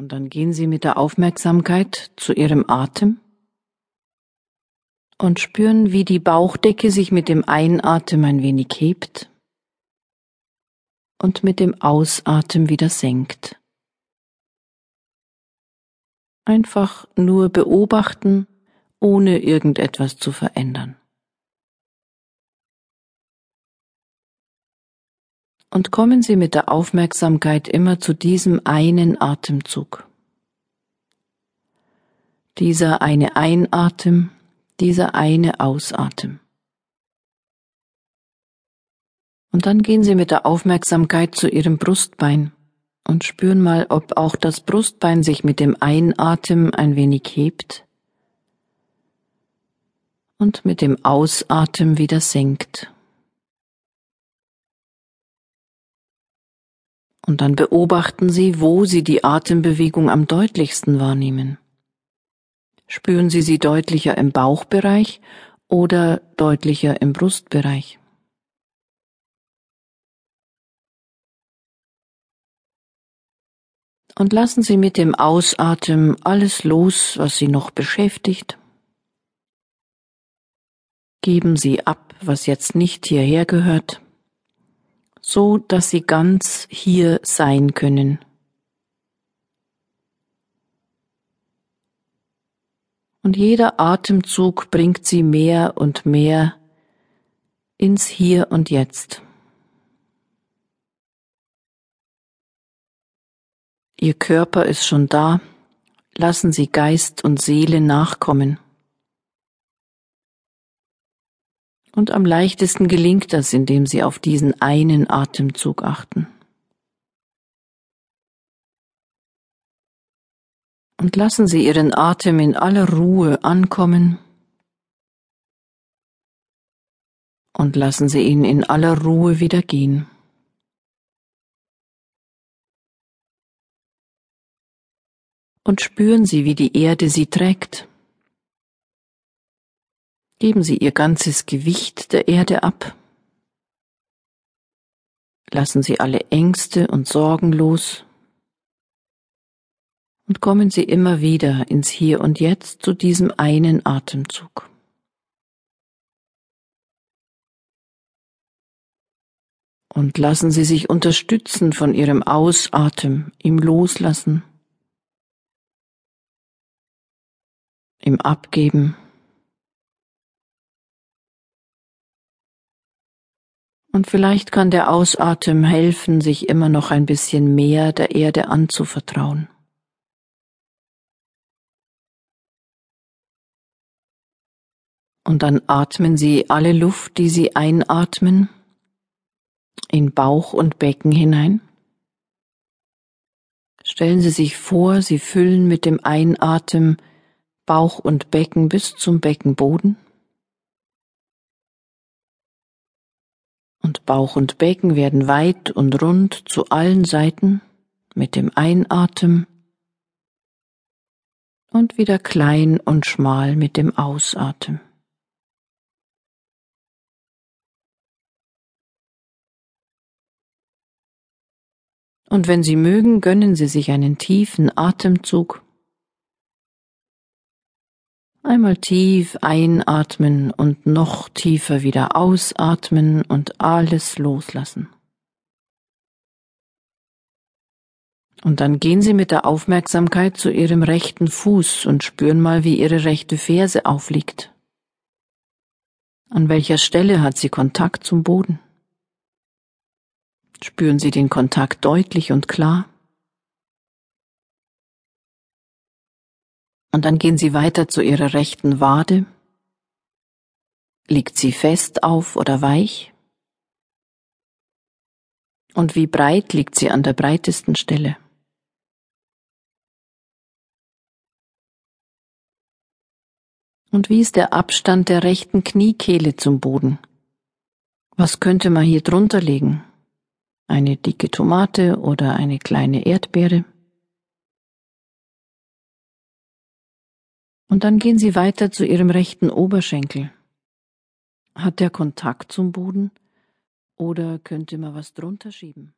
Und dann gehen Sie mit der Aufmerksamkeit zu Ihrem Atem und spüren, wie die Bauchdecke sich mit dem Einatmen ein wenig hebt und mit dem Ausatmen wieder senkt. Einfach nur beobachten, ohne irgendetwas zu verändern. Und kommen Sie mit der Aufmerksamkeit immer zu diesem einen Atemzug. Dieser eine Einatem dieser eine Ausatem. Und dann gehen Sie mit der Aufmerksamkeit zu Ihrem Brustbein und spüren mal, ob auch das Brustbein sich mit dem Einatmen ein wenig hebt und mit dem Ausatmen wieder senkt. Und dann beobachten Sie, wo Sie die Atembewegung am deutlichsten wahrnehmen. Spüren Sie sie deutlicher im Bauchbereich oder deutlicher im Brustbereich? Und lassen Sie mit dem Ausatmen alles los, was Sie noch beschäftigt. Geben Sie ab, was jetzt nicht hierher gehört, so dass Sie ganz hier sein können. und jeder Atemzug bringt sie mehr und mehr ins Hier und Jetzt. Ihr Körper ist schon da, lassen Sie Geist und Seele nachkommen. Und am leichtesten gelingt das, indem Sie auf diesen einen Atemzug achten. und lassen Sie Ihren Atem in aller Ruhe ankommen und lassen Sie ihn in aller Ruhe wieder gehen. Und spüren Sie, wie die Erde Sie trägt. Geben Sie Ihr ganzes Gewicht der Erde ab. Lassen Sie alle Ängste und Sorgen los und kommen Sie immer wieder ins Hier und Jetzt zu diesem einen Atemzug. Und lassen Sie sich unterstützen von Ihrem Ausatmen, im Loslassen, im Abgeben. Und vielleicht kann der Ausatmen helfen, sich immer noch ein bisschen mehr der Erde anzuvertrauen. Und dann atmen Sie alle Luft, die Sie einatmen, in Bauch und Becken hinein. Stellen Sie sich vor, Sie füllen mit dem Einatmen Bauch und Becken bis zum Beckenboden. Und Bauch und Becken werden weit und rund zu allen Seiten mit dem Einatmen und wieder klein und schmal mit dem Ausatmen. und wenn Sie mögen, gönnen Sie sich einen tiefen Atemzug. Einmal tief einatmen und noch tiefer wieder ausatmen und alles loslassen. Und dann gehen Sie mit der Aufmerksamkeit zu Ihrem rechten Fuß und spüren mal, wie Ihre rechte Ferse aufliegt. An welcher Stelle hat sie Kontakt zum Boden? Spüren Sie den Kontakt deutlich und klar? Und dann gehen Sie weiter zu Ihrer rechten Wade. Liegt sie fest auf oder weich? Und wie breit liegt sie an der breitesten Stelle? Und wie ist der Abstand der rechten Kniekehle zum Boden? Was könnte man hier drunter legen? eine dicke Tomate oder eine kleine Erdbeere. Und dann gehen Sie weiter zu Ihrem rechten Oberschenkel. Hat der Kontakt zum Boden oder könnte man was drunter schieben?